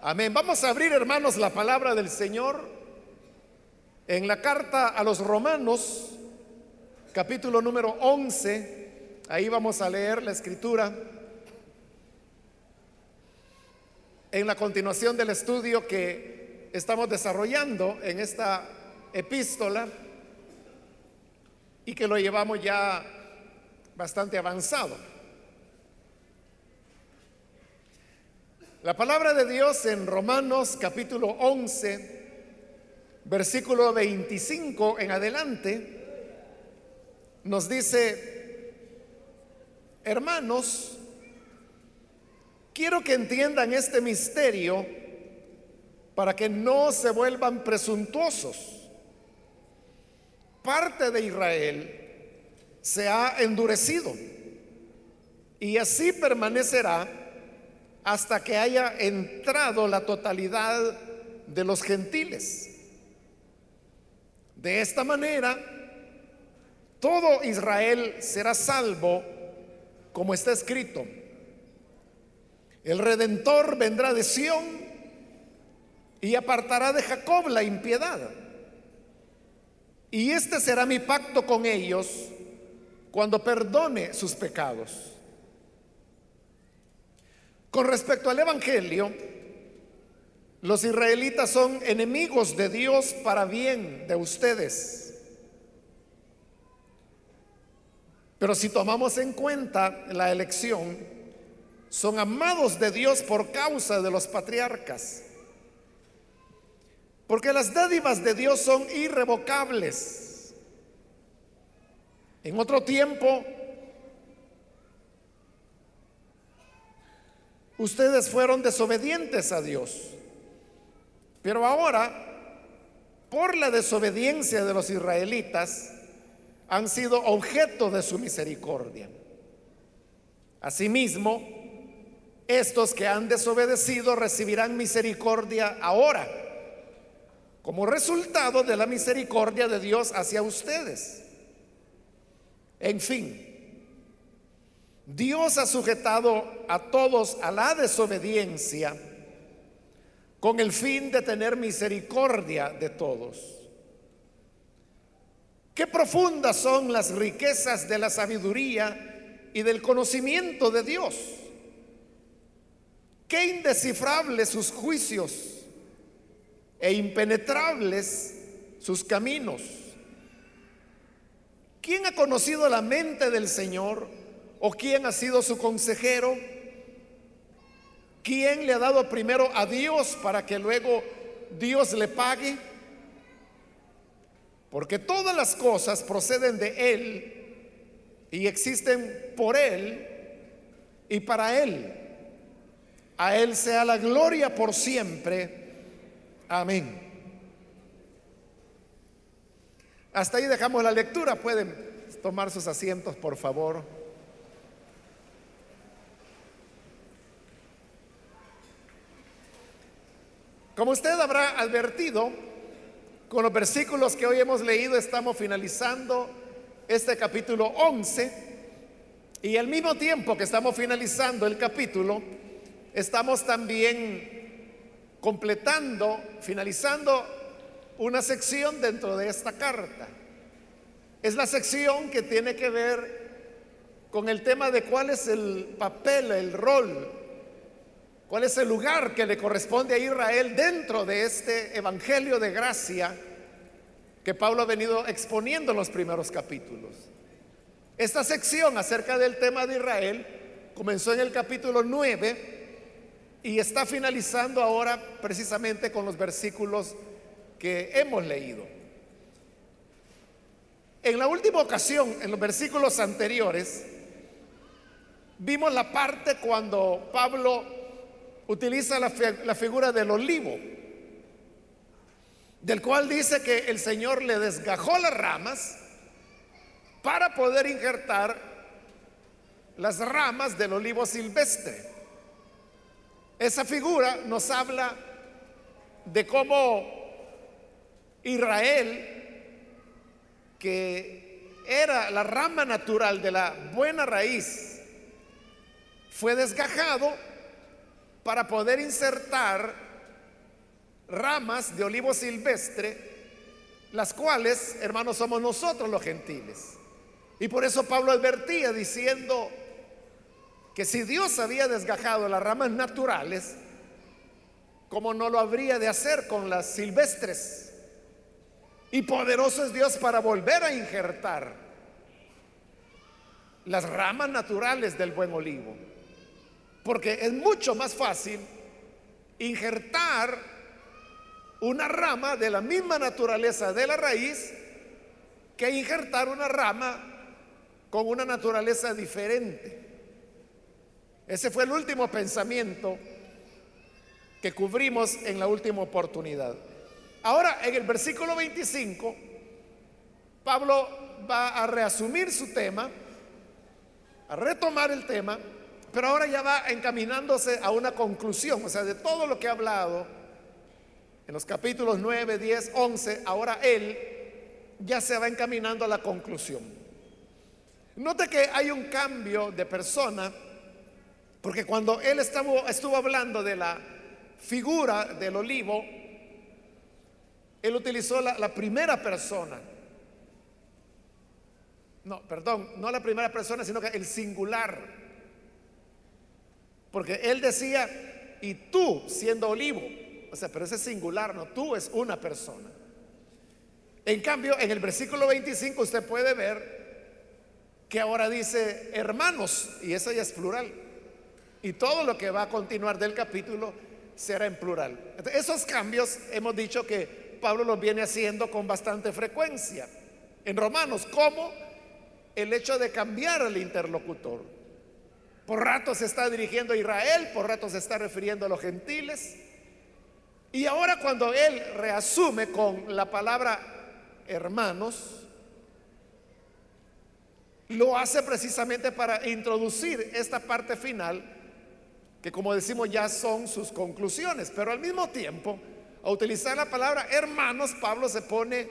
Amén. Vamos a abrir, hermanos, la palabra del Señor en la carta a los romanos, capítulo número 11. Ahí vamos a leer la escritura. En la continuación del estudio que estamos desarrollando en esta epístola y que lo llevamos ya bastante avanzado. La palabra de Dios en Romanos capítulo 11, versículo 25 en adelante, nos dice, hermanos, quiero que entiendan este misterio para que no se vuelvan presuntuosos. Parte de Israel se ha endurecido y así permanecerá hasta que haya entrado la totalidad de los gentiles. De esta manera, todo Israel será salvo, como está escrito. El redentor vendrá de Sión y apartará de Jacob la impiedad. Y este será mi pacto con ellos cuando perdone sus pecados. Con respecto al Evangelio, los israelitas son enemigos de Dios para bien de ustedes. Pero si tomamos en cuenta la elección, son amados de Dios por causa de los patriarcas. Porque las dádivas de Dios son irrevocables. En otro tiempo, ustedes fueron desobedientes a Dios. Pero ahora, por la desobediencia de los israelitas, han sido objeto de su misericordia. Asimismo, estos que han desobedecido recibirán misericordia ahora, como resultado de la misericordia de Dios hacia ustedes. En fin, Dios ha sujetado a todos a la desobediencia con el fin de tener misericordia de todos. Qué profundas son las riquezas de la sabiduría y del conocimiento de Dios. Qué indescifrables sus juicios e impenetrables sus caminos. ¿Quién ha conocido la mente del Señor? ¿O quién ha sido su consejero? ¿Quién le ha dado primero a Dios para que luego Dios le pague? Porque todas las cosas proceden de Él y existen por Él y para Él. A Él sea la gloria por siempre. Amén. Hasta ahí dejamos la lectura. Pueden tomar sus asientos, por favor. Como usted habrá advertido, con los versículos que hoy hemos leído estamos finalizando este capítulo 11 y al mismo tiempo que estamos finalizando el capítulo, estamos también completando, finalizando una sección dentro de esta carta. Es la sección que tiene que ver con el tema de cuál es el papel, el rol ¿Cuál es el lugar que le corresponde a Israel dentro de este Evangelio de gracia que Pablo ha venido exponiendo en los primeros capítulos? Esta sección acerca del tema de Israel comenzó en el capítulo 9 y está finalizando ahora precisamente con los versículos que hemos leído. En la última ocasión, en los versículos anteriores, vimos la parte cuando Pablo utiliza la, figura del olivo, del cual dice que el Señor le desgajó las ramas para poder injertar las ramas del olivo silvestre. Esa figura nos habla de cómo Israel, que era la rama natural de la buena raíz, fue desgajado para poder insertar ramas de olivo silvestre, las cuales, hermanos, somos nosotros los gentiles. Y por eso Pablo advertía diciendo que si Dios había desgajado las ramas naturales, ¿cómo no lo habría de hacer con las silvestres? Y poderoso es Dios para volver a injertar las ramas naturales del buen olivo. Porque es mucho más fácil injertar una rama de la misma naturaleza de la raíz que injertar una rama con una naturaleza diferente. Ese fue el último pensamiento que cubrimos en la última oportunidad. Ahora, en el versículo 25, Pablo va a reasumir su tema, a retomar el tema, pero ahora ya va encaminándose a una conclusión, o sea, de todo lo que ha hablado en los capítulos 9, 10, 11, ahora él ya se va encaminando a la conclusión. Note que hay un cambio de persona, porque cuando él estuvo, estuvo hablando de la figura del olivo, él utilizó la, la primera persona. No, perdón, no la primera persona, sino que el singular. Porque él decía, y tú siendo olivo, o sea, pero ese es singular, no, tú es una persona. En cambio, en el versículo 25 usted puede ver que ahora dice hermanos, y eso ya es plural. Y todo lo que va a continuar del capítulo será en plural. esos cambios hemos dicho que Pablo los viene haciendo con bastante frecuencia. En Romanos, como el hecho de cambiar al interlocutor. Por rato se está dirigiendo a Israel, por rato se está refiriendo a los gentiles. Y ahora cuando él reasume con la palabra hermanos, lo hace precisamente para introducir esta parte final, que como decimos ya son sus conclusiones, pero al mismo tiempo, a utilizar la palabra hermanos, Pablo se pone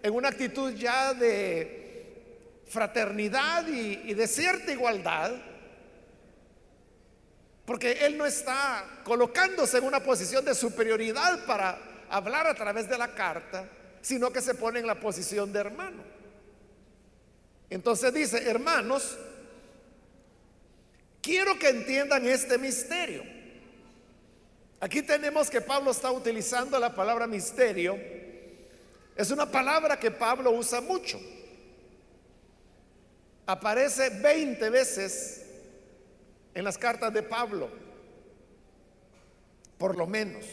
en una actitud ya de fraternidad y, de cierta igualdad, porque él no está colocándose en una posición de superioridad para hablar a través de la carta, sino que se pone en la posición de hermano. Entonces dice, hermanos, quiero que entiendan este misterio. Aquí tenemos que Pablo está utilizando la palabra misterio. Es una palabra que Pablo usa mucho. Aparece 20 veces en las cartas de Pablo, por lo menos.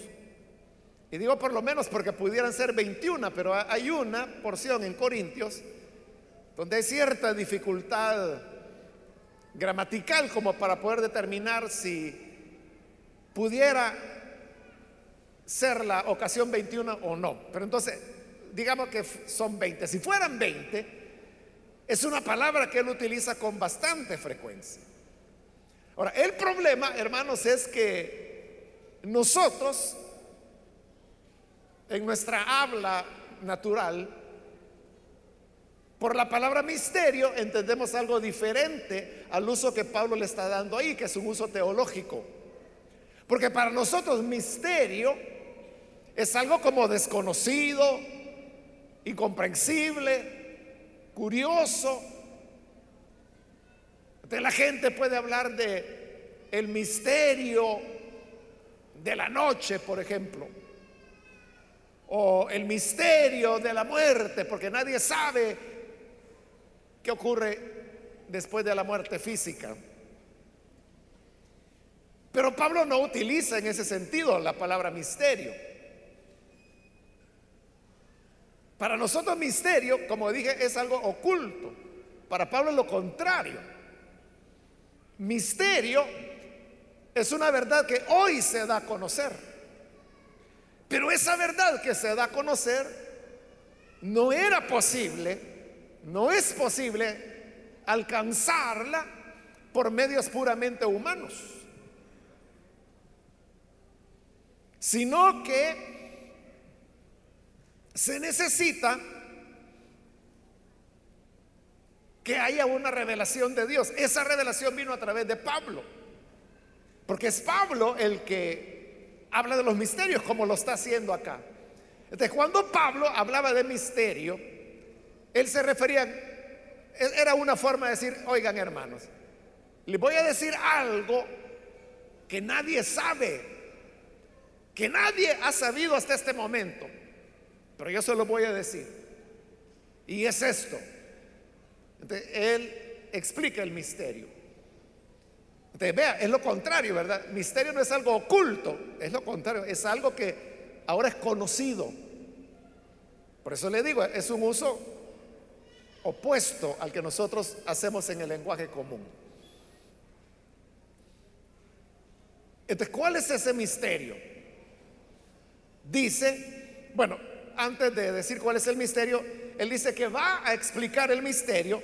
Y digo por lo menos porque pudieran ser 21, pero hay una porción en Corintios donde hay cierta dificultad gramatical como para poder determinar si pudiera ser la ocasión 21 o no. Pero entonces, digamos que son 20. Si fueran 20, es una palabra que él utiliza con bastante frecuencia. Ahora, el problema, hermanos, es que nosotros, en nuestra habla natural, por la palabra misterio entendemos algo diferente al uso que Pablo le está dando ahí, que es un uso teológico. Porque para nosotros misterio es algo como desconocido, incomprensible, curioso, la gente puede hablar de el misterio de la noche, por ejemplo, o el misterio de la muerte, porque nadie sabe qué ocurre después de la muerte física. Pero Pablo no utiliza en ese sentido la palabra misterio. Para nosotros misterio, como dije, es algo oculto. Para Pablo es lo contrario. Misterio es una verdad que hoy se da a conocer. Pero esa verdad que se da a conocer no era posible, no es posible alcanzarla por medios puramente humanos, sino que se necesita que haya una revelación de Dios. Esa revelación vino a través de Pablo. Porque es Pablo el que habla de los misterios como lo está haciendo acá. Entonces, cuando Pablo hablaba de misterio, él se refería, era una forma de decir, oigan hermanos, les voy a decir algo que nadie sabe, que nadie ha sabido hasta este momento, pero yo se lo voy a decir. Y es esto. Él explica el misterio. Vea, es lo contrario, ¿verdad? Misterio no es algo oculto, es lo contrario, es algo que ahora es conocido. Por eso le digo, es un uso opuesto al que nosotros hacemos en el lenguaje común. Entonces, ¿cuál es ese misterio? Dice, bueno, antes de decir cuál es el misterio, él dice que va a explicar el misterio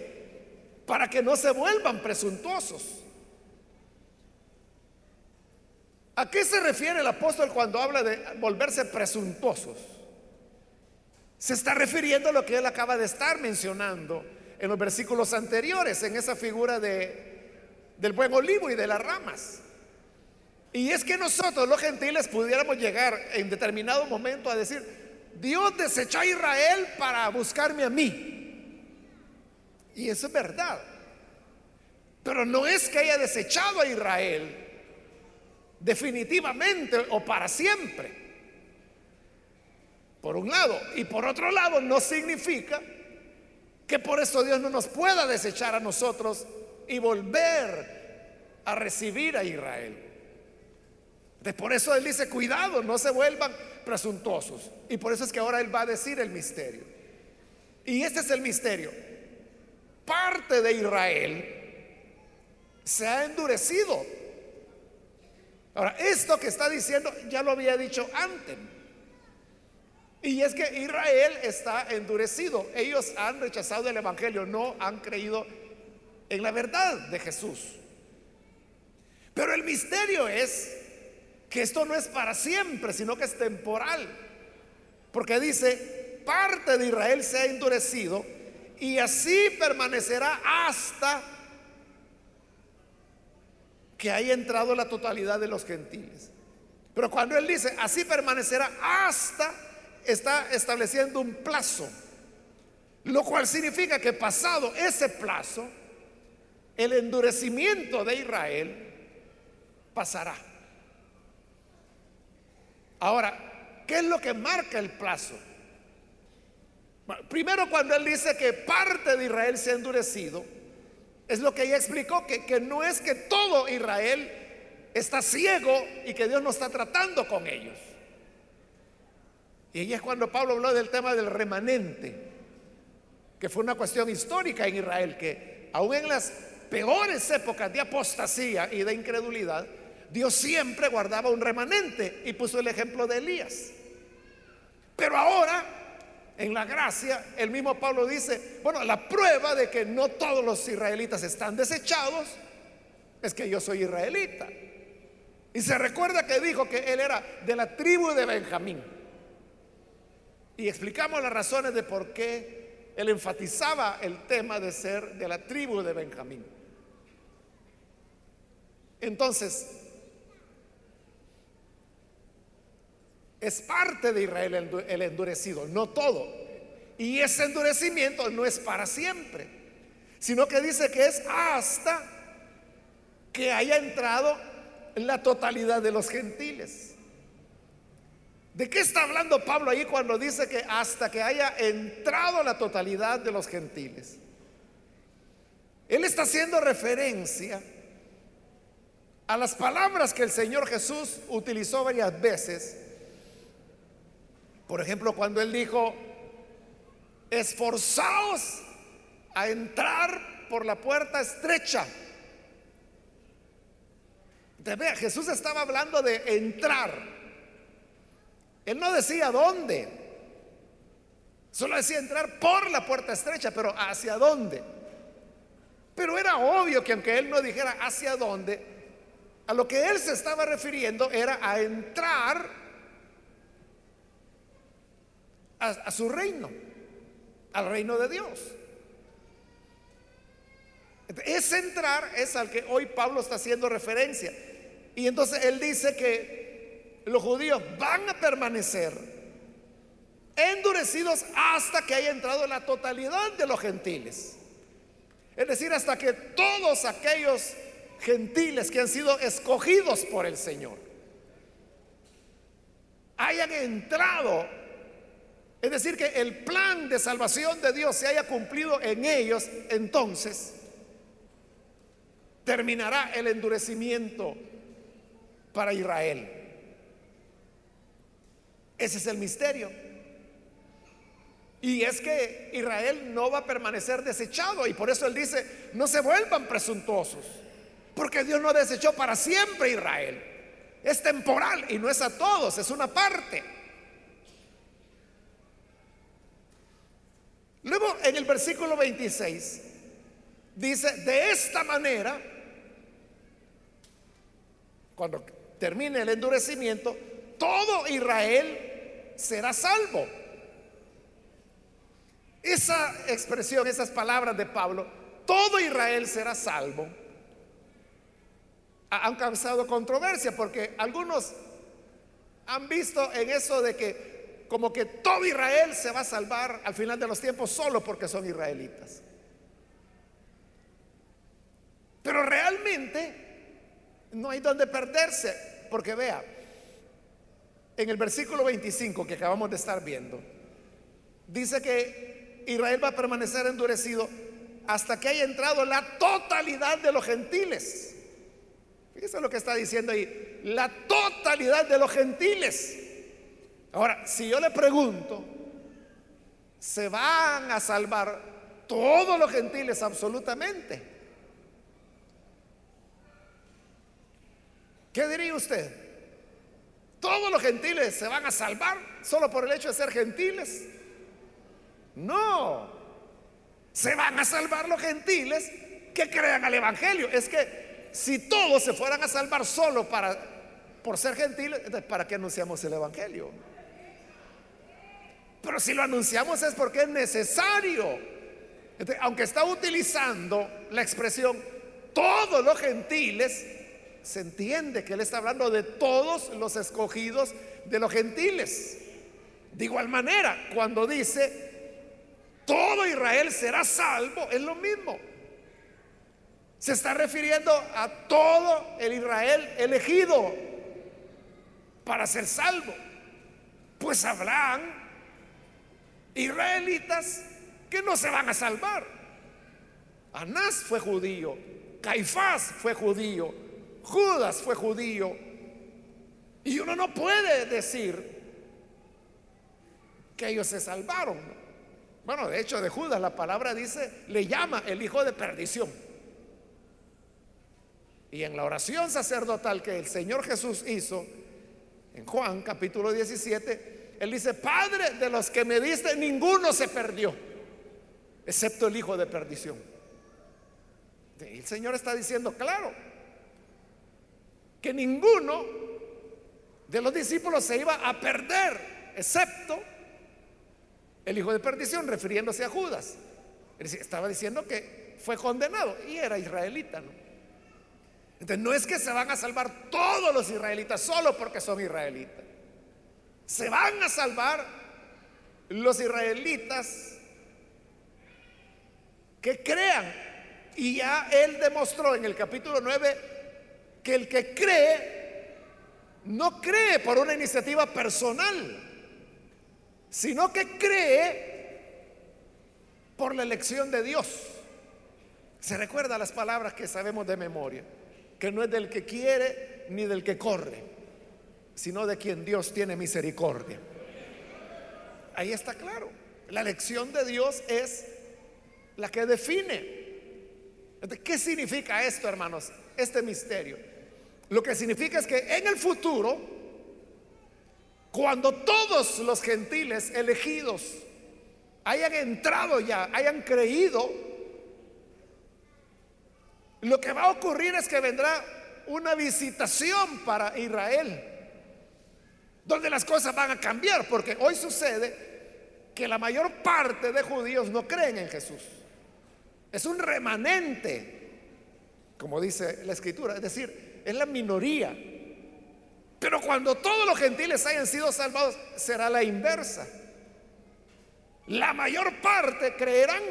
para que no se vuelvan presuntuosos. ¿A qué se refiere el apóstol cuando habla de volverse presuntuosos? Se está refiriendo a lo que él acaba de estar mencionando en los versículos anteriores, en esa figura de, del buen olivo y de las ramas. Y es que nosotros los gentiles pudiéramos llegar en determinado momento a decir, Dios desechó a Israel para buscarme a mí. Y eso es verdad. Pero no es que haya desechado a Israel definitivamente o para siempre. Por un lado. Y por otro lado, no significa que por eso Dios no nos pueda desechar a nosotros y volver a recibir a Israel. Por eso Él dice, cuidado, no se vuelvan presuntuosos. Y por eso es que ahora Él va a decir el misterio. Y este es el misterio. Parte de Israel se ha endurecido. Ahora, esto que está diciendo ya lo había dicho antes. Y es que Israel está endurecido. Ellos han rechazado el Evangelio, no han creído en la verdad de Jesús. Pero el misterio es que esto no es para siempre, sino que es temporal. Porque dice, parte de Israel se ha endurecido y así permanecerá hasta que haya entrado la totalidad de los gentiles. Pero cuando él dice, así permanecerá hasta, está estableciendo un plazo. Lo cual significa que pasado ese plazo, el endurecimiento de Israel pasará. Ahora, ¿qué es lo que marca el plazo? primero cuando él dice que parte de Israel se ha endurecido, es lo que ella explicó, que, que no es que todo Israel está ciego y que Dios no está tratando con ellos. Y ahí es cuando Pablo habló del tema del remanente, que fue una cuestión histórica en Israel, que aún en las peores épocas de apostasía y de incredulidad, Dios siempre guardaba un remanente y puso el ejemplo de Elías. Pero ahora, en la gracia, el mismo Pablo dice, bueno, la prueba de que no todos los israelitas están desechados es que yo soy israelita. Y se recuerda que dijo que él era de la tribu de Benjamín. Y explicamos las razones de por qué él enfatizaba el tema de ser de la tribu de Benjamín. Entonces, Es parte de Israel el endurecido, no todo. Y ese endurecimiento no es para siempre, sino que dice que es hasta que haya entrado la totalidad de los gentiles. ¿De qué está hablando Pablo ahí cuando dice que hasta que haya entrado la totalidad de los gentiles? Él está haciendo referencia a las palabras que el Señor Jesús utilizó varias veces por ejemplo, cuando él dijo, esforzaos a entrar por la puerta estrecha. Te vea, Jesús estaba hablando de entrar. Él no decía dónde. Solo decía entrar por la puerta estrecha, pero ¿hacia dónde? Pero era obvio que aunque él no dijera hacia dónde, a lo que él se estaba refiriendo era a entrar a, su reino, al reino de Dios. Ese entrar es al que hoy Pablo está haciendo referencia. Y entonces él dice que los judíos van a permanecer endurecidos hasta que haya entrado la totalidad de los gentiles. Es decir, hasta que todos aquellos gentiles que han sido escogidos por el Señor hayan entrado, es decir, que el plan de salvación de Dios se haya cumplido en ellos, entonces terminará el endurecimiento para Israel. Ese es el misterio. Y es que Israel no va a permanecer desechado y por eso él dice, no se vuelvan presuntuosos, porque Dios no desechó para siempre Israel. Es temporal y no es a todos, es una parte. Luego en el versículo 26 dice, de esta manera, cuando termine el endurecimiento, todo Israel será salvo. Esa expresión, esas palabras de Pablo, todo Israel será salvo, han causado controversia porque algunos han visto en eso de que como que todo Israel se va a salvar al final de los tiempos solo porque son israelitas. Pero realmente no hay donde perderse, porque vea, en el versículo 25 que acabamos de estar viendo, dice que Israel va a permanecer endurecido hasta que haya entrado la totalidad de los gentiles. Fíjese lo que está diciendo ahí, la totalidad de los gentiles. Ahora, si yo le pregunto, ¿se van a salvar todos los gentiles absolutamente? ¿Qué diría usted? todos los gentiles se van a salvar solo por el hecho de ser gentiles. No, se van a salvar los gentiles que crean al Evangelio. Es que si todos se fueran a salvar solo para, por ser gentiles, ¿para qué anunciamos el Evangelio? Pero si lo anunciamos es porque es necesario. aunque está utilizando la expresión todos los gentiles, se entiende que él está hablando de todos los escogidos de los gentiles. De igual manera, cuando dice, todo Israel será salvo, es lo mismo. Se está refiriendo a todo el Israel elegido para ser salvo. Pues habrán israelitas que no se van a salvar. Anás fue judío, Caifás fue judío, Judas fue judío. Y uno no puede decir que ellos se salvaron. Bueno, de hecho de Judas la palabra dice, le llama el hijo de perdición. Y en la oración sacerdotal que el Señor Jesús hizo, en Juan capítulo 17, Él dice, Padre de los que me diste, ninguno se perdió, excepto el hijo de perdición. El Señor está diciendo, claro, que ninguno de los discípulos se iba a perder, excepto el hijo de perdición, refiriéndose a Judas. Estaba diciendo que fue condenado y era israelita. ¿no? Entonces no es que se van a salvar todos los israelitas solo porque son israelitas. Se van a salvar los israelitas que crean. Y ya él demostró en el capítulo 9 que el que cree no cree por una iniciativa personal, sino que cree por la elección de Dios. Se recuerda las palabras que sabemos de memoria, que no es del que quiere ni del que corre, sino de quien Dios tiene misericordia. Ahí está claro. La elección de Dios es la que define. ¿Qué significa esto, hermanos? Este misterio. Lo que significa es que en el futuro, cuando todos los gentiles elegidos hayan entrado ya, hayan creído, lo que va a ocurrir es que vendrá una visitación para Israel, donde las cosas van a cambiar, porque hoy sucede que la mayor parte de judíos no creen en Jesús. Es un remanente, como dice la escritura, es decir, es la minoría. Pero cuando todos los gentiles hayan sido salvados, será la inversa. La mayor parte creerán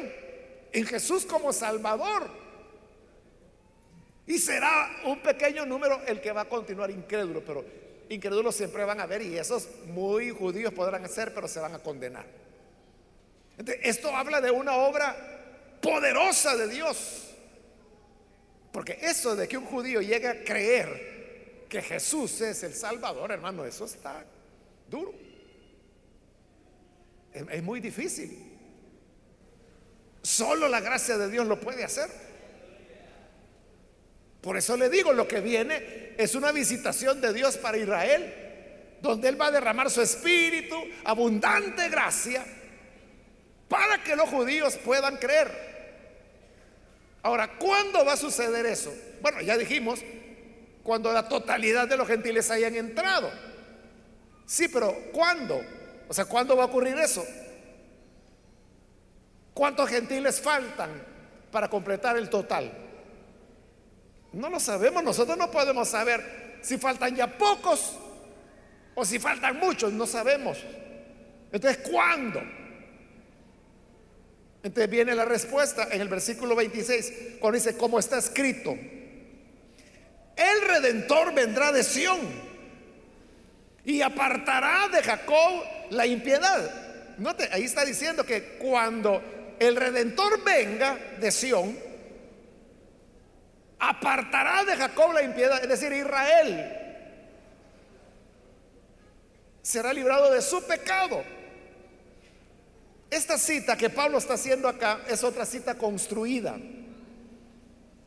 en Jesús como Salvador. Y será un pequeño número el que va a continuar incrédulo, pero incrédulos siempre van a ver y esos muy judíos podrán hacer, pero se van a condenar. esto habla de una obra poderosa de Dios. Porque eso de que un judío llegue a creer que Jesús es el Salvador, hermano, eso está duro. Es, es muy difícil. Solo la gracia de Dios lo puede hacer. Por eso le digo, lo que viene es una visitación de Dios para Israel, donde Él va a derramar su espíritu, abundante gracia, para que los judíos puedan creer. Ahora, ¿cuándo va a suceder eso? Bueno, ya dijimos, cuando la totalidad de los gentiles hayan entrado. Sí, pero ¿cuándo? O sea, ¿cuándo va a ocurrir eso? ¿Cuántos gentiles faltan para completar el total? No lo sabemos, nosotros no podemos saber si faltan ya pocos o si faltan muchos, no sabemos. Entonces, ¿cuándo? Entonces viene la respuesta en el versículo 26, cuando dice, como está escrito, el redentor vendrá de Sión y apartará de Jacob la impiedad. Note, ahí está diciendo que cuando el redentor venga de Sión, apartará de Jacob la impiedad, es decir, Israel será librado de su pecado. Esta cita que Pablo está haciendo acá es otra cita construida,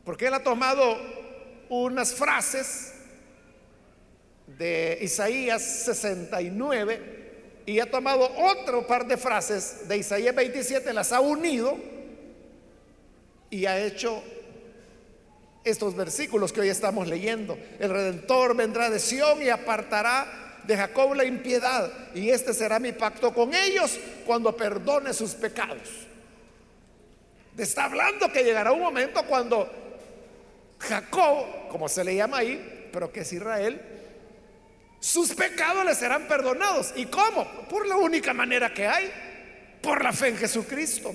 porque él ha tomado unas frases de Isaías 69 y ha tomado otro par de frases de Isaías 27, las ha unido y ha hecho estos versículos que hoy estamos leyendo. El Redentor vendrá de Sión y apartará de Jacob la impiedad. Y este será mi pacto con ellos cuando perdone sus pecados. Está hablando que llegará un momento cuando Jacob, como se le llama ahí, pero que es Israel, sus pecados le serán perdonados. ¿Y cómo? Por la única manera que hay, por la fe en Jesucristo.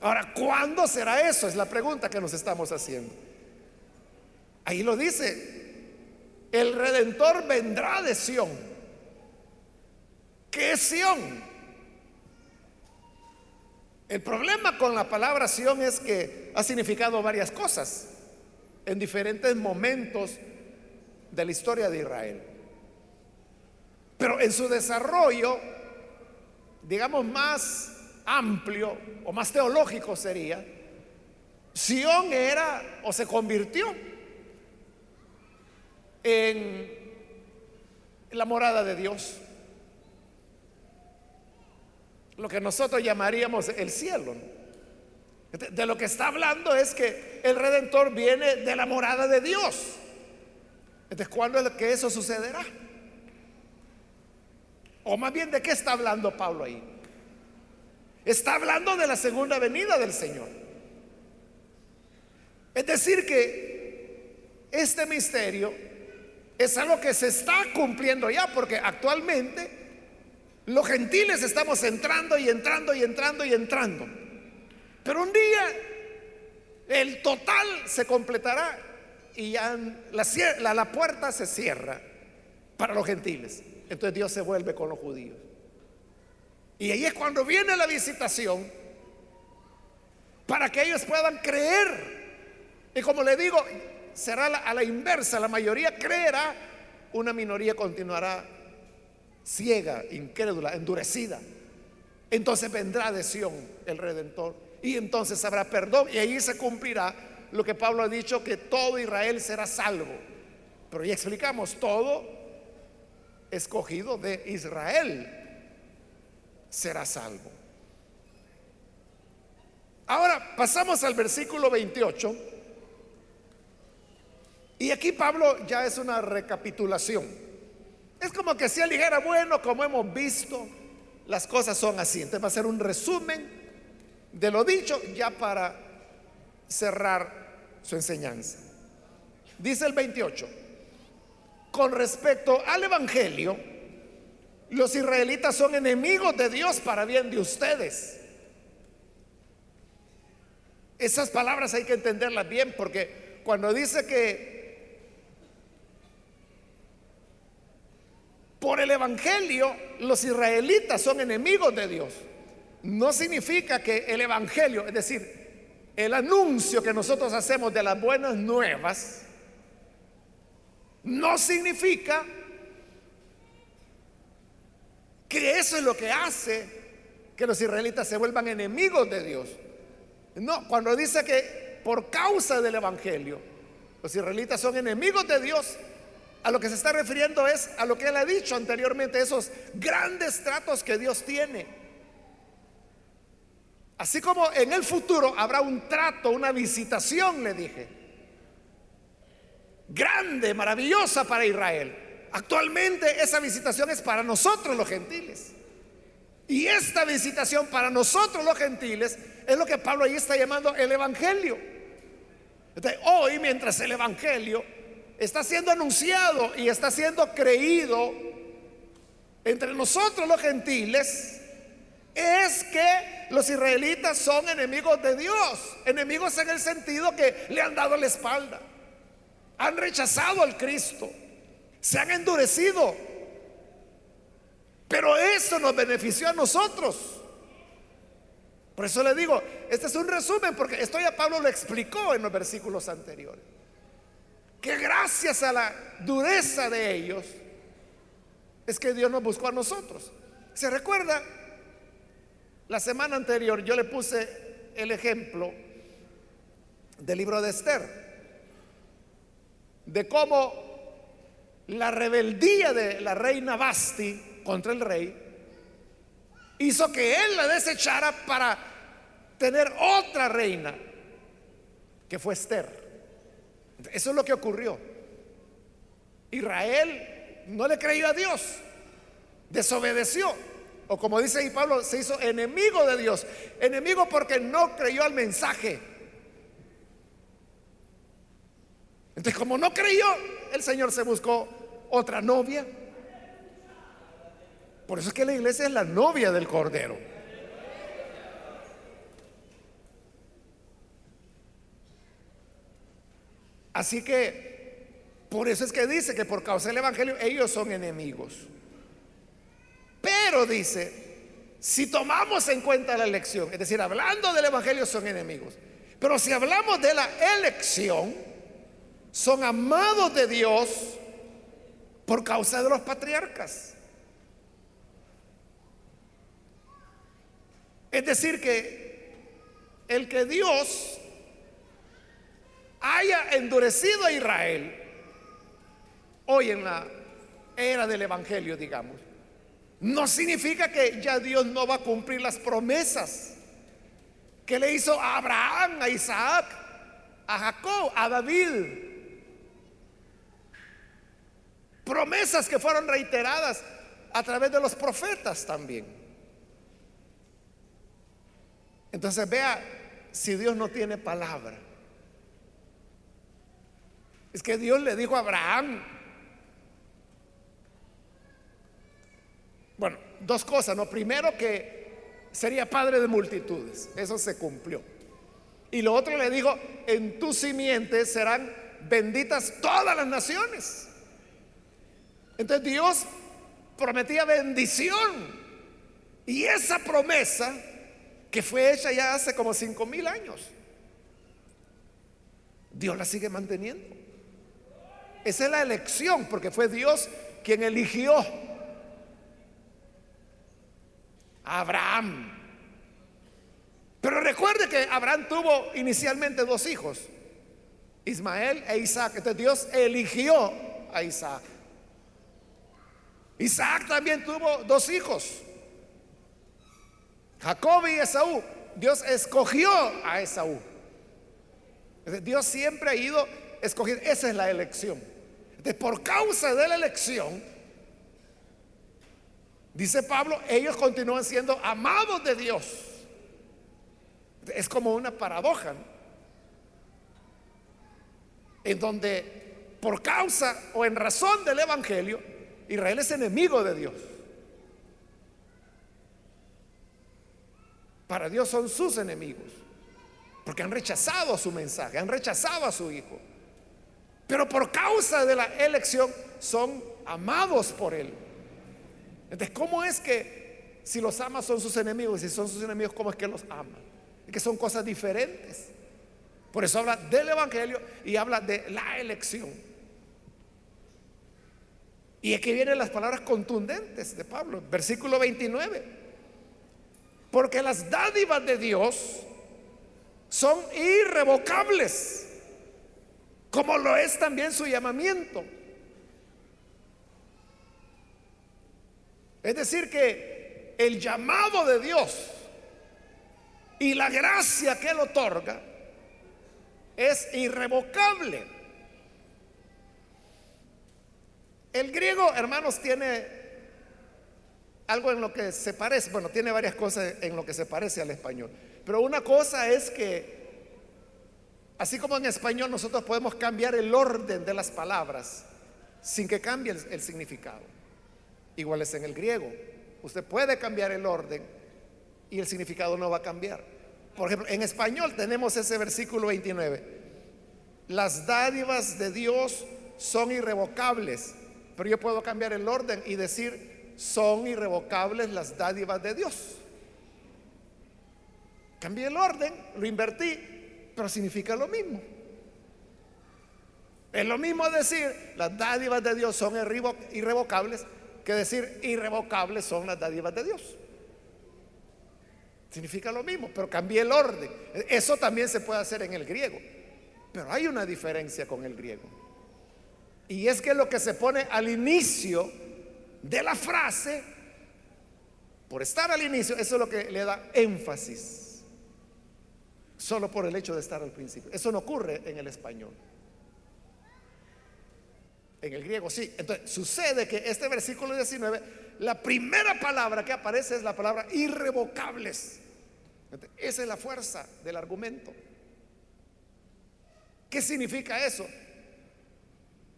Ahora, ¿cuándo será eso? Es la pregunta que nos estamos haciendo. Ahí lo dice, el redentor vendrá de Sión. ¿Qué es Sión? El problema con la palabra Sión es que ha significado varias cosas en diferentes momentos de la historia de Israel. Pero en su desarrollo, digamos, más amplio o más teológico sería, Sión era o se convirtió en la morada de Dios. Lo que nosotros llamaríamos el cielo. De lo que está hablando es que el redentor viene de la morada de Dios. Entonces, ¿cuándo es que eso sucederá? O más bien, ¿de qué está hablando Pablo ahí? Está hablando de la segunda venida del Señor. Es decir, que este misterio es algo que se está cumpliendo ya, porque actualmente los gentiles estamos entrando y entrando y entrando y entrando. Pero un día el total se completará y ya la, la puerta se cierra para los gentiles. Entonces Dios se vuelve con los judíos. Y ahí es cuando viene la visitación para que ellos puedan creer. Y como le digo, será a la inversa, la mayoría creerá, una minoría continuará ciega, incrédula, endurecida. Entonces vendrá de Sión el Redentor y entonces habrá perdón y ahí se cumplirá lo que Pablo ha dicho, que todo Israel será salvo. Pero ya explicamos, todo escogido de Israel será salvo. Ahora pasamos al versículo 28. Y aquí Pablo ya es una recapitulación. Es como que si él dijera, bueno, como hemos visto, las cosas son así. Entonces va a ser un resumen de lo dicho ya para cerrar su enseñanza. Dice el 28. con respecto al Evangelio, los israelitas son enemigos de Dios para bien de ustedes. Esas palabras hay que entenderlas bien porque cuando dice que por el Evangelio los israelitas son enemigos de Dios, no significa que el Evangelio, es decir, el anuncio que nosotros hacemos de las buenas nuevas, no significa que eso es lo que hace que los israelitas se vuelvan enemigos de Dios. No, cuando dice que por causa del Evangelio los israelitas son enemigos de Dios, a lo que se está refiriendo es a lo que él ha dicho anteriormente, esos grandes tratos que Dios tiene. Así como en el futuro habrá un trato, una visitación, le dije, grande, maravillosa para Israel. Actualmente esa visitación es para nosotros los gentiles. Y esta visitación para nosotros los gentiles es lo que Pablo ahí está llamando el Evangelio. hoy, mientras el Evangelio está siendo anunciado y está siendo creído entre nosotros los gentiles, es que los israelitas son enemigos de Dios, enemigos en el sentido que le han dado la espalda, han rechazado al Cristo, se han endurecido, pero eso nos benefició a nosotros. Por eso le digo, este es un resumen, porque esto ya Pablo lo explicó en los versículos anteriores. Que gracias a la dureza de ellos es que Dios nos buscó a nosotros. ¿Se recuerda? La semana anterior yo le puse el ejemplo del libro de Esther, de cómo la rebeldía de la reina Basti contra el rey hizo que él la desechara para tener otra reina, que fue Esther. Eso es lo que ocurrió. Israel no le creyó a Dios, desobedeció. O como dice ahí Pablo, se hizo enemigo de Dios. Enemigo porque no creyó al mensaje. Entonces, como no creyó, el Señor se buscó otra novia. Por eso es que la iglesia es la novia del Cordero. Así que, por eso es que dice que por causa del Evangelio ellos son enemigos. Pero dice, si tomamos en cuenta la elección, es decir, hablando del Evangelio son enemigos, pero si hablamos de la elección, son amados de Dios por causa de los patriarcas. Es decir, que el que Dios haya endurecido a Israel, hoy en la era del Evangelio, digamos, no significa que ya Dios no va a cumplir las promesas que le hizo a Abraham, a Isaac, a Jacob, a David. Promesas que fueron reiteradas a través de los profetas también. Entonces vea si Dios no tiene palabra. Es que Dios le dijo a Abraham, bueno, dos cosas, ¿no? Primero que sería padre de multitudes, eso se cumplió. Y lo otro le dijo, en tu simiente serán benditas todas las naciones. Entonces Dios prometía bendición. Y esa promesa que fue hecha ya hace como cinco mil años. Dios la sigue manteniendo. Esa es la elección, porque fue Dios quien eligió a Abraham. Pero recuerde que Abraham tuvo inicialmente dos hijos, Ismael e Isaac. Entonces Dios eligió a Isaac. Isaac también tuvo dos hijos, Jacob y Esaú, Dios escogió a Esaú. Dios siempre ha ido escogiendo, esa es la elección. De por causa de la elección, dice Pablo, ellos continúan siendo amados de Dios. Es como una paradoja, en donde por causa o en razón del Evangelio, Israel es enemigo de Dios. Para Dios son sus enemigos, porque han rechazado su mensaje, han rechazado a su Hijo. Pero por causa de la elección son amados por Él. Entonces, ¿cómo es que si los ama son sus enemigos? Y si son sus enemigos, ¿cómo es que los ama? Es que son cosas diferentes. Por eso habla del Evangelio y habla de la elección. Y aquí vienen las palabras contundentes de Pablo, versículo 29. Porque las dádivas de Dios son irrevocables, como lo es también su llamamiento. Es decir, que el llamado de Dios y la gracia que él otorga es irrevocable. El griego, hermanos, tiene algo en lo que se parece, bueno, tiene varias cosas en lo que se parece al español, pero una cosa es que, así como en español nosotros podemos cambiar el orden de las palabras sin que cambie el, significado, igual es en el griego, usted puede cambiar el orden y el significado no va a cambiar. Por ejemplo, en español tenemos ese versículo 29, las dádivas de Dios son irrevocables, pero yo puedo cambiar el orden y decir, son irrevocables las dádivas de Dios. Cambié el orden, lo invertí, pero significa lo mismo. Es lo mismo decir las dádivas de Dios son irrevocables que decir irrevocables son las dádivas de Dios. Significa lo mismo, pero cambié el orden. Eso también se puede hacer en el griego. Pero hay una diferencia con el griego. Y es que lo que se pone al inicio de la frase, por estar al inicio, eso es lo que le da énfasis. Solo por el hecho de estar al principio. Eso no ocurre en el español. En el griego sí. Entonces sucede que este versículo 19, la primera palabra que aparece es la palabra irrevocables. esa es la fuerza del argumento. ¿Qué significa eso?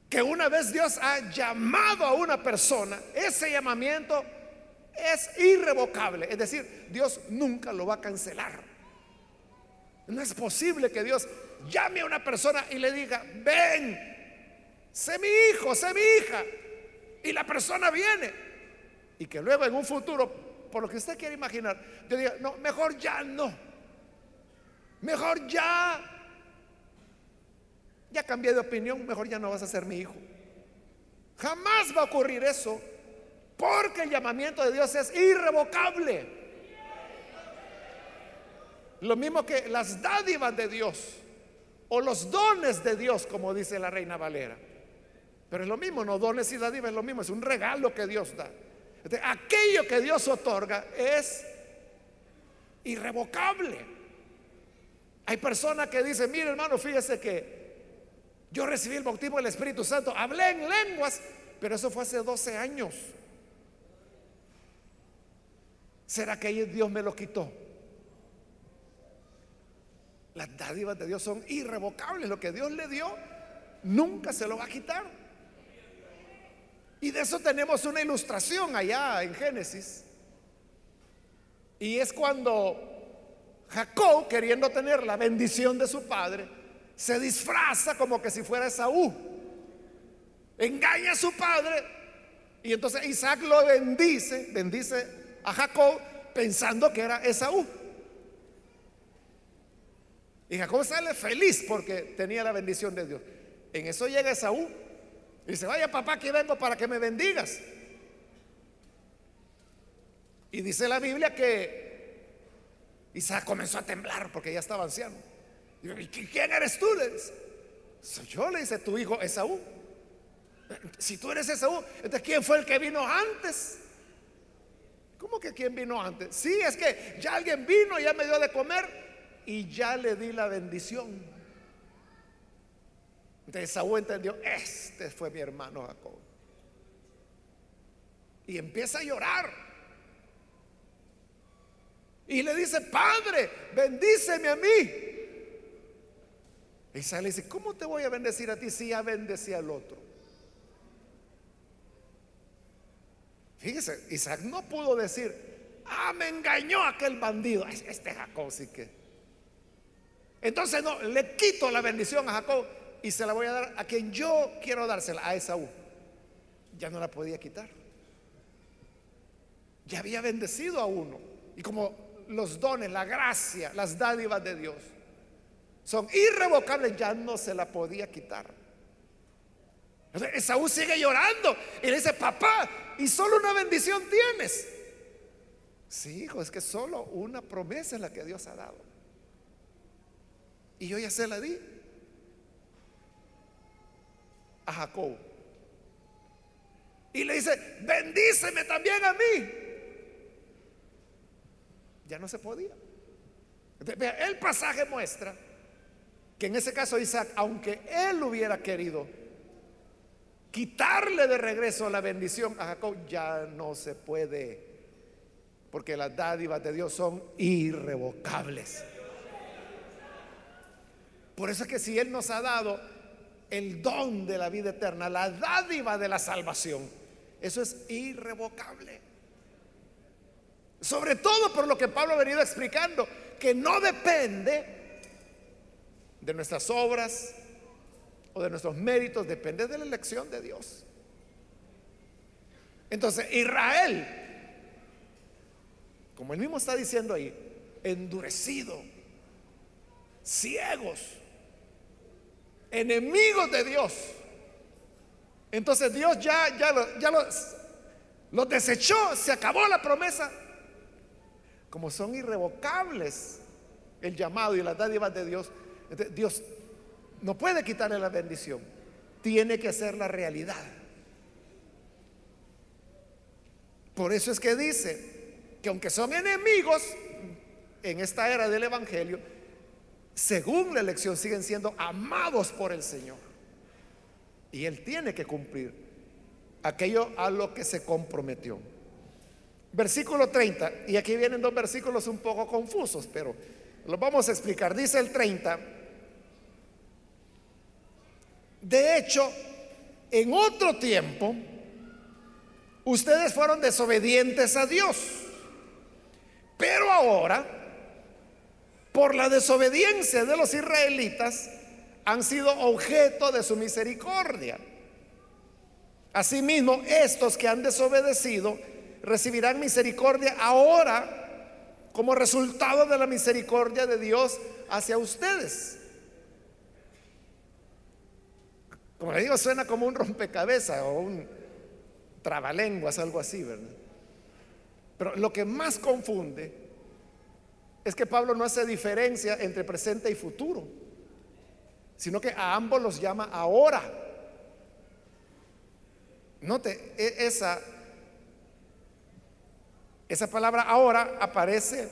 que una vez Dios ha llamado a una persona, ese llamamiento es irrevocable. Es decir, Dios nunca lo va a cancelar. No es posible que Dios llame a una persona y le diga, ven, sé mi hijo, sé mi hija. Y la persona viene. Y que luego en un futuro, por lo que usted quiere imaginar, yo diga, no, mejor ya no. Mejor ya ya cambié de opinión, mejor ya no vas a ser mi hijo. Jamás va a ocurrir eso, porque el llamamiento de Dios es irrevocable. Lo mismo que las dádivas de Dios o los dones de Dios, como dice la reina Valera. Pero es lo mismo, no dones y dádivas es lo mismo, es un regalo que Dios da. aquello que Dios otorga es irrevocable. Hay personas que dicen, mire hermano, fíjese que yo recibí el bautismo del Espíritu Santo, hablé en lenguas, pero eso fue hace 12 años. ¿Será que Dios me lo quitó? Las dádivas de Dios son irrevocables. Lo que Dios le dio, nunca se lo va a quitar. Y de eso tenemos una ilustración allá en Génesis. Y es cuando Jacob, queriendo tener la bendición de su padre, se disfraza como que si fuera Esaú. Engaña a su padre y entonces Isaac lo bendice, bendice a Jacob pensando que era Esaú. Y Jacob sale feliz porque tenía la bendición de Dios. En eso llega Esaú y dice, vaya papá, aquí vengo para que me bendigas. Y dice la Biblia que Isaac comenzó a temblar porque ya estaba anciano. ¿Y quién eres tú? Le. Soy yo, le dice tu hijo Esaú. Si tú eres Esaú, entonces ¿quién fue el que vino antes? ¿Cómo que quién vino antes? Sí, es que ya alguien vino, ya me dio de comer y ya le di la bendición. Entonces Esaú entendió, este fue mi hermano Jacob. Y empieza a llorar. Y le dice, Padre, bendíceme a mí. Isaac le dice, ¿cómo te voy a bendecir a ti si ya bendecí al otro? Fíjese, Isaac no pudo decir, ah, me engañó aquel bandido. Este Jacob sí que. Entonces no, le quito la bendición a Jacob y se la voy a dar a quien yo quiero dársela, a Esaú. Ya no la podía quitar. Ya había bendecido a uno. Y como los dones, la gracia, las dádivas de Dios son irrevocables, ya no se la podía quitar. Esaú sigue llorando y le dice, papá, y solo una bendición tienes. Sí, hijo, es que solo una promesa es la que Dios ha dado. Y yo ya se la di a Jacob. Y le dice, bendíceme también a mí. Ya no se podía. El pasaje muestra que en ese caso Isaac, aunque él hubiera querido quitarle de regreso la bendición a Jacob, ya no se puede, porque las dádivas de Dios son irrevocables. Por eso es que si Él nos ha dado el don de la vida eterna, la dádiva de la salvación, eso es irrevocable. Sobre todo por lo que Pablo ha venido explicando, que no depende de nuestras obras o de nuestros méritos, depende de la elección de Dios. Entonces, Israel, como él mismo está diciendo ahí, endurecido, ciegos, enemigos de Dios. Entonces Dios ya, ya, ya los, los desechó, se acabó la promesa. Como son irrevocables el llamado y las dádivas de Dios, Dios no puede quitarle la bendición, tiene que ser la realidad. Por eso es que dice que aunque son enemigos en esta era del Evangelio, según la elección siguen siendo amados por el Señor. Y Él tiene que cumplir aquello a lo que se comprometió. Versículo 30, y aquí vienen dos versículos un poco confusos, pero los vamos a explicar. Dice el 30, de hecho, en otro tiempo, ustedes fueron desobedientes a Dios. Pero ahora, por la desobediencia de los israelitas, han sido objeto de su misericordia. Asimismo, estos que han desobedecido recibirán misericordia ahora como resultado de la misericordia de Dios hacia ustedes. Como le digo, suena como un rompecabezas o un trabalenguas, algo así, ¿verdad? Pero lo que más confunde es que Pablo no hace diferencia entre presente y futuro, sino que a ambos los llama ahora. Note, e, esa, esa palabra ahora aparece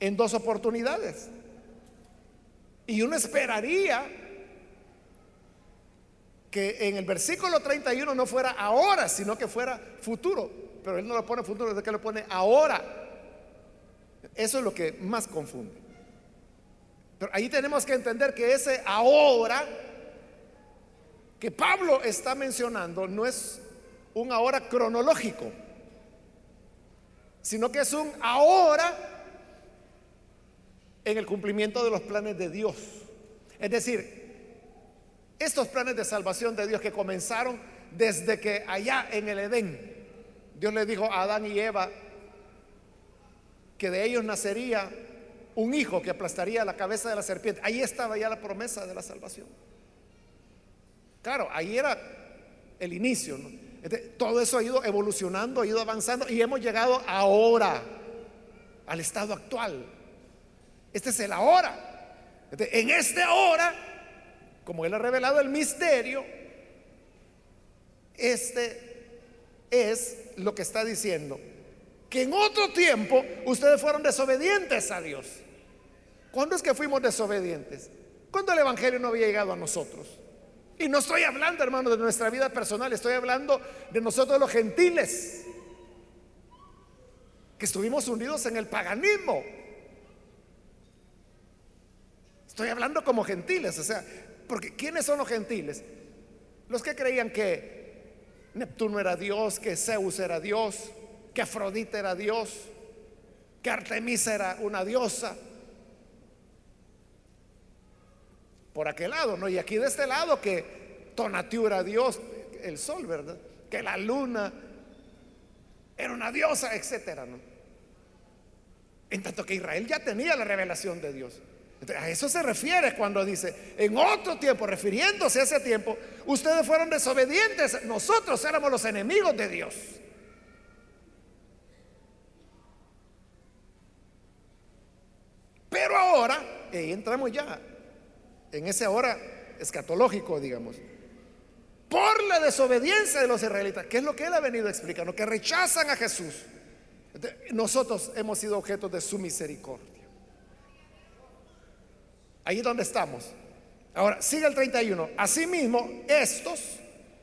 en dos oportunidades. Y uno esperaría que en el versículo 31 no fuera ahora, sino que fuera futuro. Pero él no lo pone futuro, es que lo pone ahora. Eso es lo que más confunde. Pero ahí tenemos que entender que ese ahora que Pablo está mencionando no es un ahora cronológico, sino que es un ahora en el cumplimiento de los planes de Dios. Es decir, estos planes de salvación de Dios que comenzaron desde que allá en el Edén, Dios le dijo a Adán y Eva que de ellos nacería un hijo que aplastaría la cabeza de la serpiente. Ahí estaba ya la promesa de la salvación. Claro, ahí era el inicio. todo eso ha ido evolucionando, ha ido avanzando y hemos llegado ahora al estado actual. Este es el ahora. en este ahora como Él ha revelado el misterio, este es lo que está diciendo. Que en otro tiempo ustedes fueron desobedientes a Dios. ¿Cuándo es que fuimos desobedientes? Cuando el Evangelio no había llegado a nosotros. Y no estoy hablando, hermano, de nuestra vida personal, estoy hablando de nosotros los gentiles, que estuvimos unidos en el paganismo. Estoy hablando como gentiles, o sea, porque ¿quiénes son los gentiles? Los que creían que Neptuno era Dios, que Zeus era Dios, que Afrodita era Dios, que Artemisa era una diosa. Por aquel lado, ¿no? Y aquí de este lado que Tonatiuh era Dios, el sol, ¿verdad? Que la luna era una diosa, etcétera, ¿no? En tanto que Israel ya tenía la revelación de Dios. a eso se refiere cuando dice, en otro tiempo, refiriéndose a ese tiempo, ustedes fueron desobedientes, nosotros éramos los enemigos de Dios. Ahora, y entramos ya en ese ahora escatológico, digamos, por la desobediencia de los israelitas, que es lo que él ha venido explicando, que rechazan a Jesús. Nosotros hemos sido objetos de su misericordia. Ahí es donde estamos. Ahora, sigue el 31. Asimismo, estos,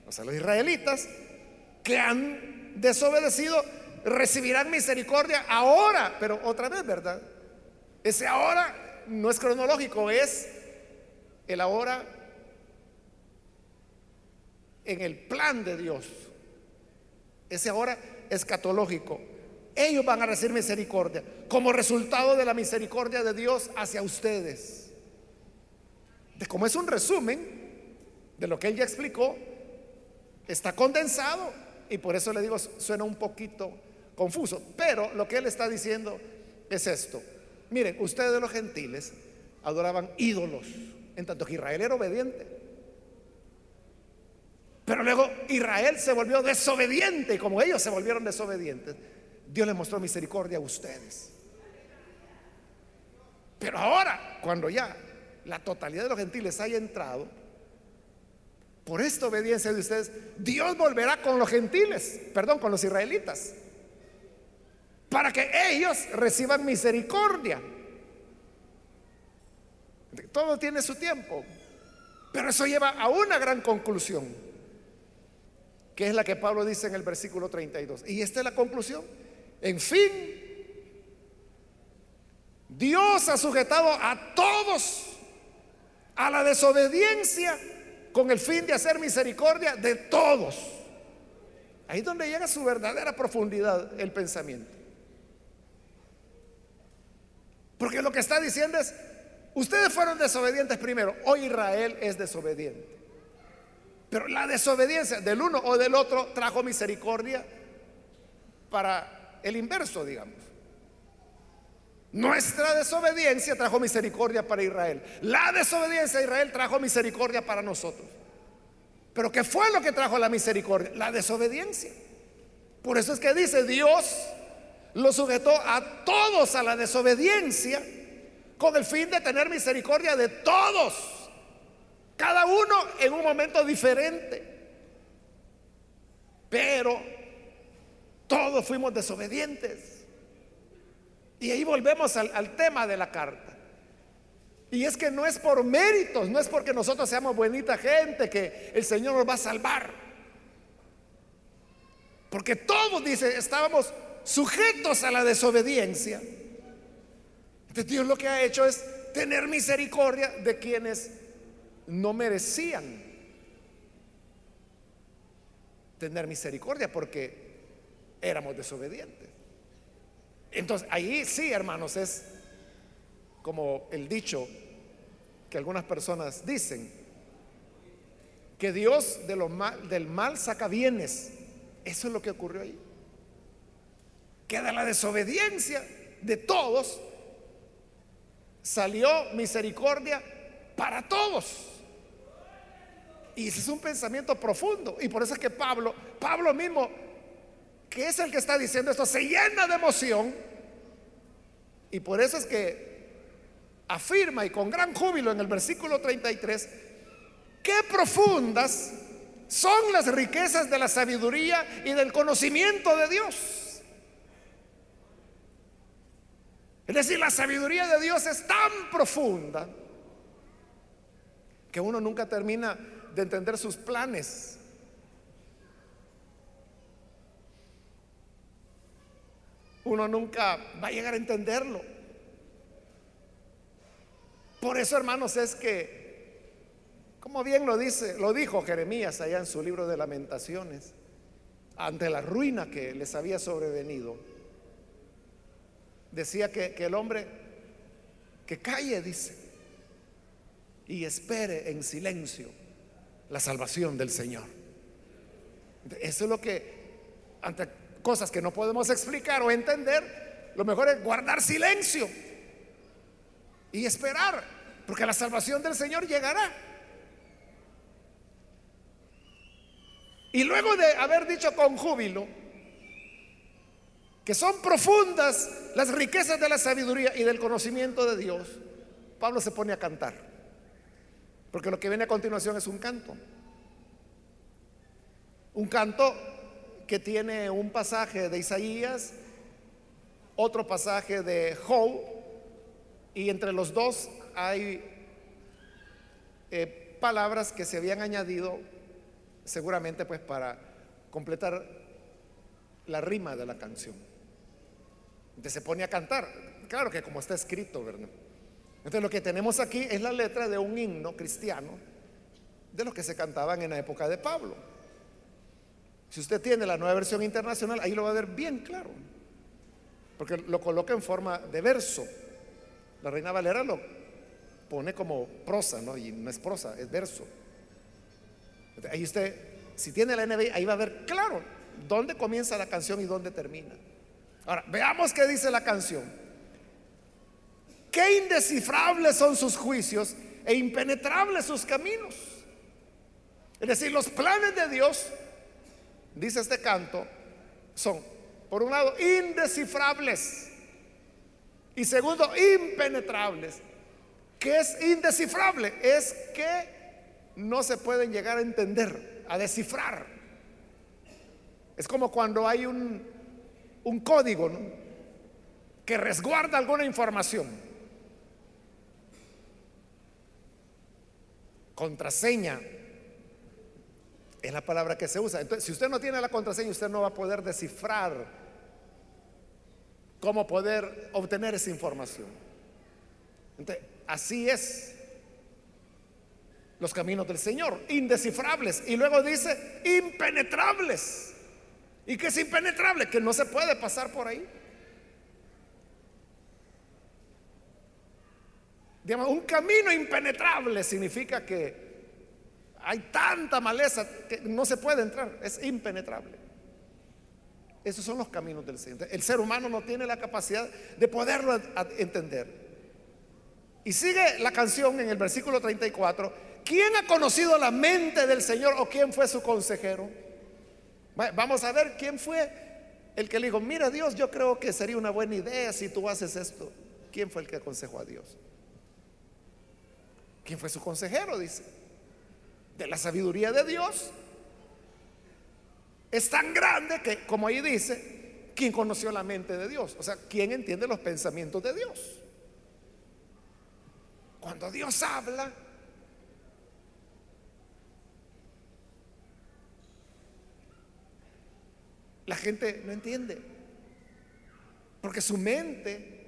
o sea, los israelitas, que han desobedecido, recibirán misericordia ahora, pero otra vez, ¿verdad? Ese ahora no es cronológico, es el ahora en el plan de Dios. Ese ahora escatológico. Ellos van a recibir misericordia como resultado de la misericordia de Dios hacia ustedes. De como es un resumen de lo que él ya explicó, está condensado y por eso le digo, suena un poquito confuso. Pero lo que él está diciendo es esto. Miren, ustedes los gentiles adoraban ídolos, en tanto que Israel era obediente. Pero luego Israel se volvió desobediente y como ellos se volvieron desobedientes, Dios les mostró misericordia a ustedes. Pero ahora, cuando ya la totalidad de los gentiles haya entrado, por esta obediencia de ustedes, Dios volverá con los gentiles, perdón, con los israelitas para que ellos reciban misericordia. Todo tiene su tiempo, pero eso lleva a una gran conclusión, que es la que Pablo dice en el versículo 32. Y esta es la conclusión. En fin, Dios ha sujetado a todos a la desobediencia con el fin de hacer misericordia de todos. Ahí es donde llega su verdadera profundidad el pensamiento. Porque lo que está diciendo es, ustedes fueron desobedientes primero, hoy Israel es desobediente. Pero la desobediencia del uno o del otro trajo misericordia para el inverso, digamos. Nuestra desobediencia trajo misericordia para Israel. La desobediencia de Israel trajo misericordia para nosotros. Pero ¿qué fue lo que trajo la misericordia? La desobediencia. Por eso es que dice Dios lo sujetó a todos a la desobediencia con el fin de tener misericordia de todos, cada uno en un momento diferente. Pero todos fuimos desobedientes. Y ahí volvemos al, tema de la carta. Y es que no es por méritos, no es porque nosotros seamos buenita gente que el Señor nos va a salvar. Porque todos, dice, estábamos sujetos a la desobediencia. Entonces Dios lo que ha hecho es tener misericordia de quienes no merecían tener misericordia porque éramos desobedientes. Entonces ahí sí, hermanos, es como el dicho que algunas personas dicen, que Dios de mal, del mal saca bienes. Eso es lo que ocurrió ahí que de la desobediencia de todos salió misericordia para todos. Y ese es un pensamiento profundo. Y por eso es que Pablo, Pablo mismo, que es el que está diciendo esto, se llena de emoción. Y por eso es que afirma y con gran júbilo en el versículo 33, qué profundas son las riquezas de la sabiduría y del conocimiento de Dios. Es decir, la sabiduría de Dios es tan profunda que uno nunca termina de entender sus planes. Uno nunca va a llegar a entenderlo. Por eso, hermanos, es que, como bien lo dice, lo dijo Jeremías allá en su libro de lamentaciones, ante la ruina que les había sobrevenido, decía que, que el hombre que calle, dice, y espere en silencio la salvación del Señor. Eso es lo que, ante cosas que no podemos explicar o entender, lo mejor es guardar silencio y esperar, porque la salvación del Señor llegará. Y luego de haber dicho con júbilo que son profundas las riquezas de la sabiduría y del conocimiento de Dios, Pablo se pone a cantar. Porque lo que viene a continuación es un canto. Un canto que tiene un pasaje de Isaías, otro pasaje de Job, y entre los dos hay eh, palabras que se habían añadido seguramente pues para completar la rima de la canción. Entonces se pone a cantar, claro que como está escrito, ¿verdad? Entonces lo que tenemos aquí es la letra de un himno cristiano de los que se cantaban en la época de Pablo. Si usted tiene la nueva versión internacional, ahí lo va a ver bien claro, porque lo coloca en forma de verso. La Reina Valera lo pone como prosa, ¿no? Y no es prosa, es verso. Ahí usted, si tiene la NBI, ahí va a ver claro dónde comienza la canción y dónde termina. Ahora, veamos qué dice la canción. Qué indescifrables son sus juicios e impenetrables sus caminos. Es decir, los planes de Dios, dice este canto, son, por un lado, indescifrables y segundo, impenetrables. ¿Qué es indescifrable? Es que no se pueden llegar a entender, a descifrar. Es como cuando hay un, un código que resguarda alguna información. Contraseña es la palabra que se usa. Entonces, si usted no tiene la contraseña, usted no va a poder descifrar cómo poder obtener esa información. Entonces, así es los caminos del Señor, indescifrables. Y luego dice, impenetrables. ¿Y que es impenetrable? Que no se puede pasar por ahí. Un camino impenetrable significa que hay tanta maleza que no se puede entrar, es impenetrable. Esos son los caminos del Señor. El ser humano no tiene la capacidad de poderlo entender. Y sigue la canción en el versículo 34 ¿Quién ha conocido la mente del Señor o quién fue su consejero? Vamos a ver quién fue el que le dijo, mira Dios, yo creo que sería una buena idea si tú haces esto. ¿Quién fue el que aconsejó a Dios? ¿Quién fue su consejero? Dice. De la sabiduría de Dios. Es tan grande que, como ahí dice, ¿quién conoció la mente de Dios? O sea, ¿quién entiende los pensamientos de Dios? Cuando Dios habla, La gente no entiende. Porque su mente,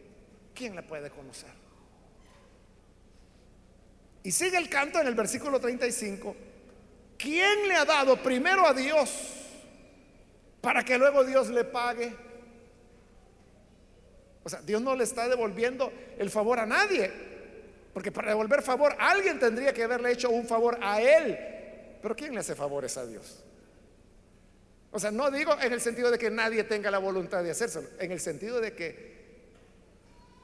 ¿quién la puede conocer? Y sigue el canto en el versículo 35. ¿Quién le ha dado primero a Dios para que luego Dios le pague? O sea, Dios no le está devolviendo el favor a nadie. Porque para devolver favor, alguien tendría que haberle hecho un favor a él. Pero ¿quién le hace favores a Dios? O sea, no digo en el sentido de que nadie tenga la voluntad de hacerlo, en el sentido de que,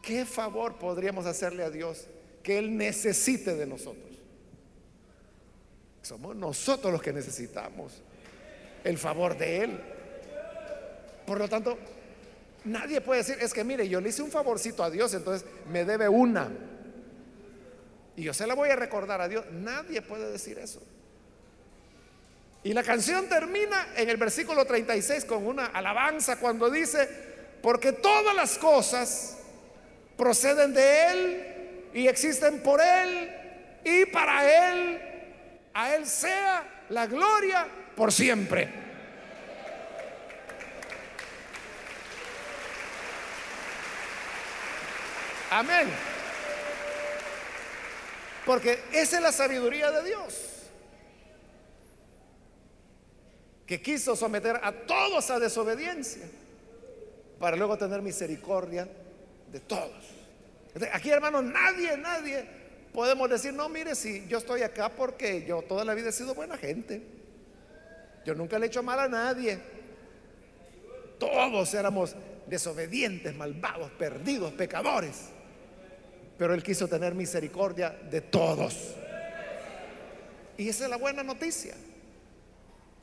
¿qué favor podríamos hacerle a Dios que Él necesite de nosotros? Somos nosotros los que necesitamos el favor de Él. Por lo tanto, nadie puede decir, es que mire, yo le hice un favorcito a Dios, entonces me debe una. Y yo se la voy a recordar a Dios. Nadie puede decir eso. Y la canción termina en el versículo 36 con una alabanza cuando dice, porque todas las cosas proceden de Él y existen por Él y para Él, a Él sea la gloria por siempre. Amén. Porque esa es la sabiduría de Dios. Que quiso someter a todos a desobediencia para luego tener misericordia de todos. Aquí, hermanos, nadie, nadie podemos decir, no, mire, si yo estoy acá porque yo toda la vida he sido buena gente. Yo nunca le he hecho mal a nadie. Todos éramos desobedientes, malvados, perdidos, pecadores. Pero Él quiso tener misericordia de todos. Y esa es la buena noticia.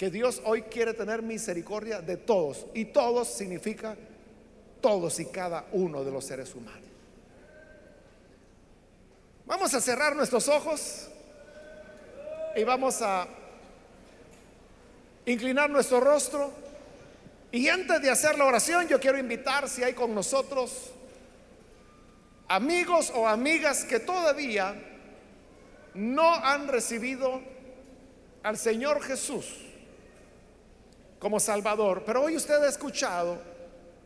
Que Dios hoy quiere tener misericordia de todos. Y todos significa todos y cada uno de los seres humanos. Vamos a cerrar nuestros ojos y vamos a inclinar nuestro rostro. Y antes de hacer la oración, yo quiero invitar si hay con nosotros amigos o amigas que todavía no han recibido al Señor Jesús como Salvador. Pero hoy usted ha escuchado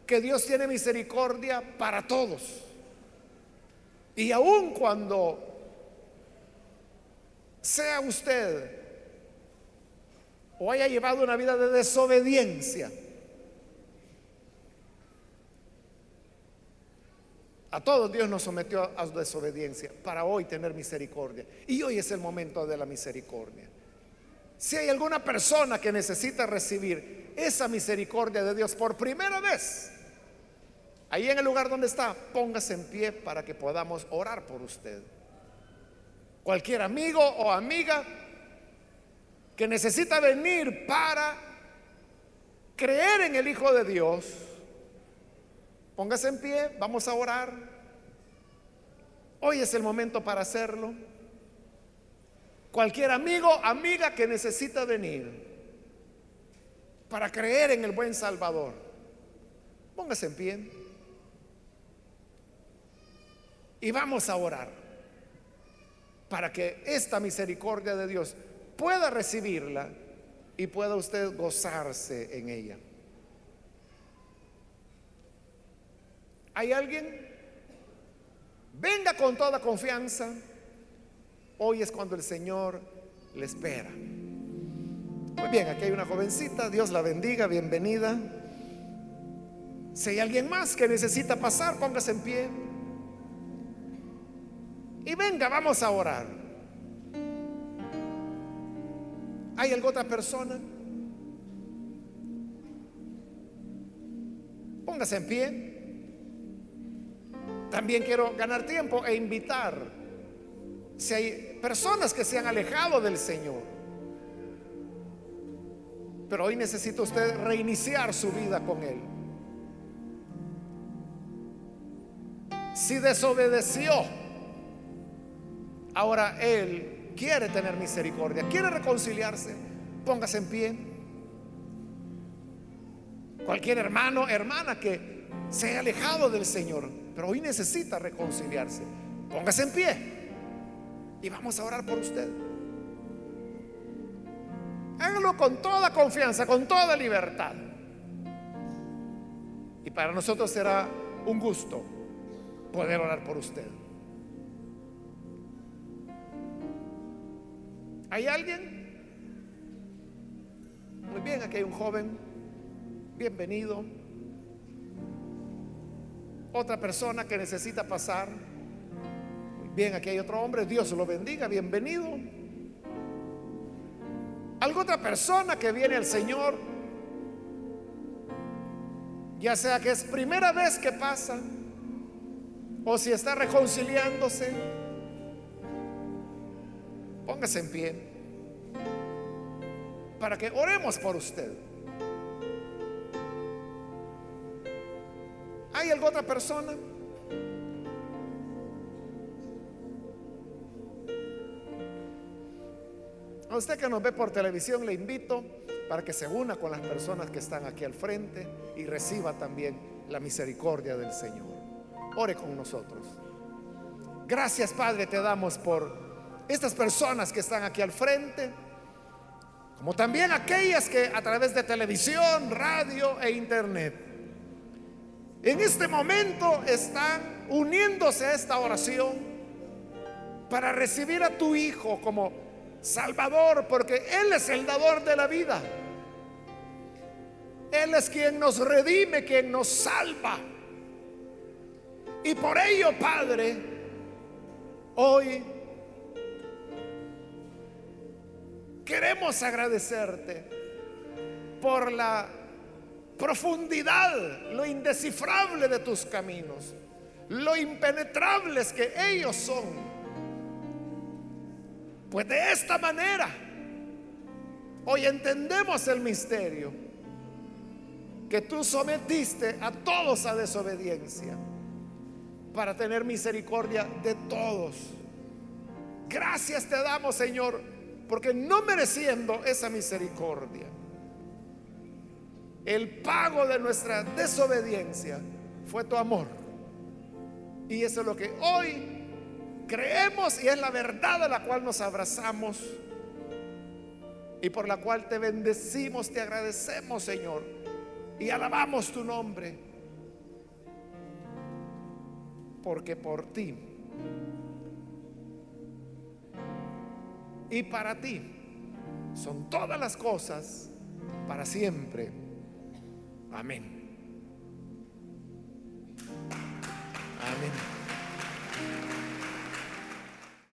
que Dios tiene misericordia para todos. Y aun cuando sea usted o haya llevado una vida de desobediencia, a todos Dios nos sometió a desobediencia para hoy tener misericordia. Y hoy es el momento de la misericordia. Si hay alguna persona que necesita recibir esa misericordia de Dios por primera vez, Ahí en el lugar donde está, póngase en pie para que podamos orar por usted. Cualquier amigo o amiga que necesita venir para creer en el Hijo de Dios, póngase en pie, vamos a orar. Hoy es el momento para hacerlo. Cualquier amigo, amiga que necesita venir para creer en el buen Salvador, póngase en pie. Y vamos a orar para que esta misericordia de Dios pueda recibirla y pueda usted gozarse en ella. ¿Hay alguien? Venga con toda confianza. Hoy es cuando el Señor le espera. Muy bien, aquí hay una jovencita, Dios la bendiga, bienvenida. Si hay alguien más que necesita pasar, póngase en pie. Y venga, vamos a orar. ¿Hay alguna otra persona? Póngase en pie. También quiero ganar tiempo e invitar si hay personas que se han alejado del Señor. Pero hoy necesita usted reiniciar su vida con Él. Si desobedeció, Ahora Él quiere tener misericordia, quiere reconciliarse. Póngase en pie. Cualquier hermano, hermana que se haya alejado del Señor, pero hoy necesita reconciliarse. Póngase en pie. Y vamos a orar por usted. Hágalo con toda confianza, con toda libertad. Y para nosotros será un gusto poder orar por usted. ¿Hay alguien? Muy bien, aquí hay un joven. Bienvenido. Otra persona que necesita pasar. Bien, aquí hay otro hombre. Dios lo bendiga. Bienvenido. ¿Alguna otra persona que viene al Señor? Ya sea que es primera vez que pasa o si está reconciliándose Póngase en pie para que oremos por usted. ¿Hay alguna otra persona? A usted que nos ve por televisión le invito para que se una con las personas que están aquí al frente y reciba también la misericordia del Señor. Ore con nosotros. Gracias Padre te damos por estas personas que están aquí al frente, como también aquellas que a través de televisión, radio e internet, en este momento están uniéndose a esta oración para recibir a tu Hijo como Salvador, porque Él es el dador de la vida. Él es quien nos redime, quien nos salva. Y por ello, Padre, hoy queremos agradecerte por la profundidad, lo indescifrable de tus caminos, lo impenetrables que ellos son. Pues de esta manera, hoy entendemos el misterio que tú sometiste a todos a desobediencia para tener misericordia de todos. Gracias te damos, Señor, porque no mereciendo esa misericordia, el pago de nuestra desobediencia fue tu amor. Y eso es lo que hoy creemos y es la verdad a la cual nos abrazamos y por la cual te bendecimos, te agradecemos, Señor, y alabamos tu nombre, porque por ti y para ti son todas las cosas para siempre. Amén. Amén.